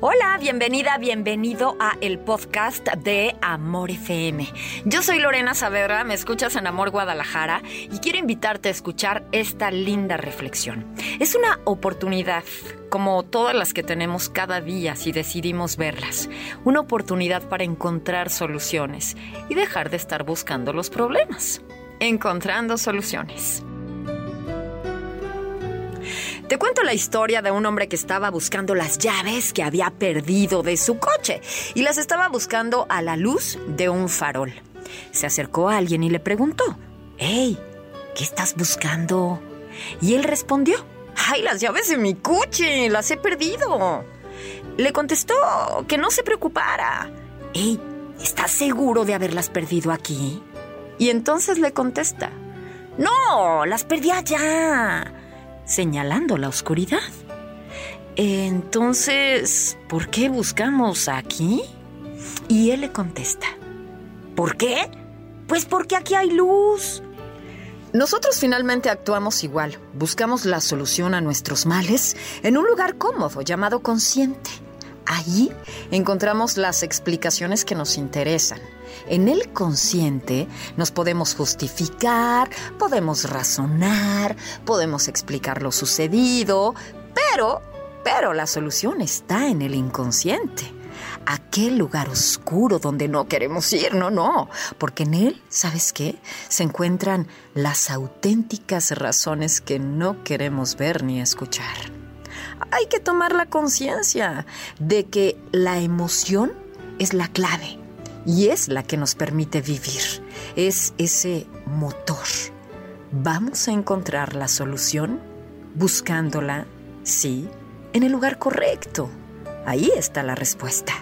Hola, bienvenida, bienvenido a el podcast de Amor FM. Yo soy Lorena Saavedra, me escuchas en Amor Guadalajara y quiero invitarte a escuchar esta linda reflexión. Es una oportunidad como todas las que tenemos cada día si decidimos verlas. Una oportunidad para encontrar soluciones y dejar de estar buscando los problemas. Encontrando soluciones. Te cuento la historia de un hombre que estaba buscando las llaves que había perdido de su coche y las estaba buscando a la luz de un farol. Se acercó a alguien y le preguntó, Hey, ¿qué estás buscando? Y él respondió, ¡Ay, las llaves de mi coche! ¡Las he perdido! Le contestó que no se preocupara. ¡Hey, ¿estás seguro de haberlas perdido aquí? Y entonces le contesta, ¡No, las perdí allá! Señalando la oscuridad. Entonces, ¿por qué buscamos aquí? Y él le contesta, ¿por qué? Pues porque aquí hay luz. Nosotros finalmente actuamos igual, buscamos la solución a nuestros males en un lugar cómodo llamado consciente. Allí encontramos las explicaciones que nos interesan. En el consciente nos podemos justificar, podemos razonar, podemos explicar lo sucedido, pero, pero la solución está en el inconsciente. Aquel lugar oscuro donde no queremos ir, no, no, porque en él, ¿sabes qué? Se encuentran las auténticas razones que no queremos ver ni escuchar. Hay que tomar la conciencia de que la emoción es la clave y es la que nos permite vivir. Es ese motor. Vamos a encontrar la solución buscándola, sí, en el lugar correcto. Ahí está la respuesta.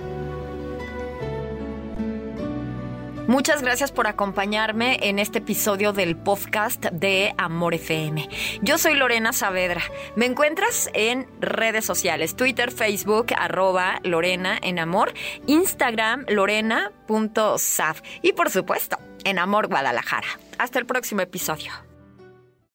Muchas gracias por acompañarme en este episodio del podcast de Amor FM. Yo soy Lorena Saavedra. Me encuentras en redes sociales, Twitter, Facebook, arroba Lorena en Amor, Instagram, lorena.saf y por supuesto, en Amor Guadalajara. Hasta el próximo episodio.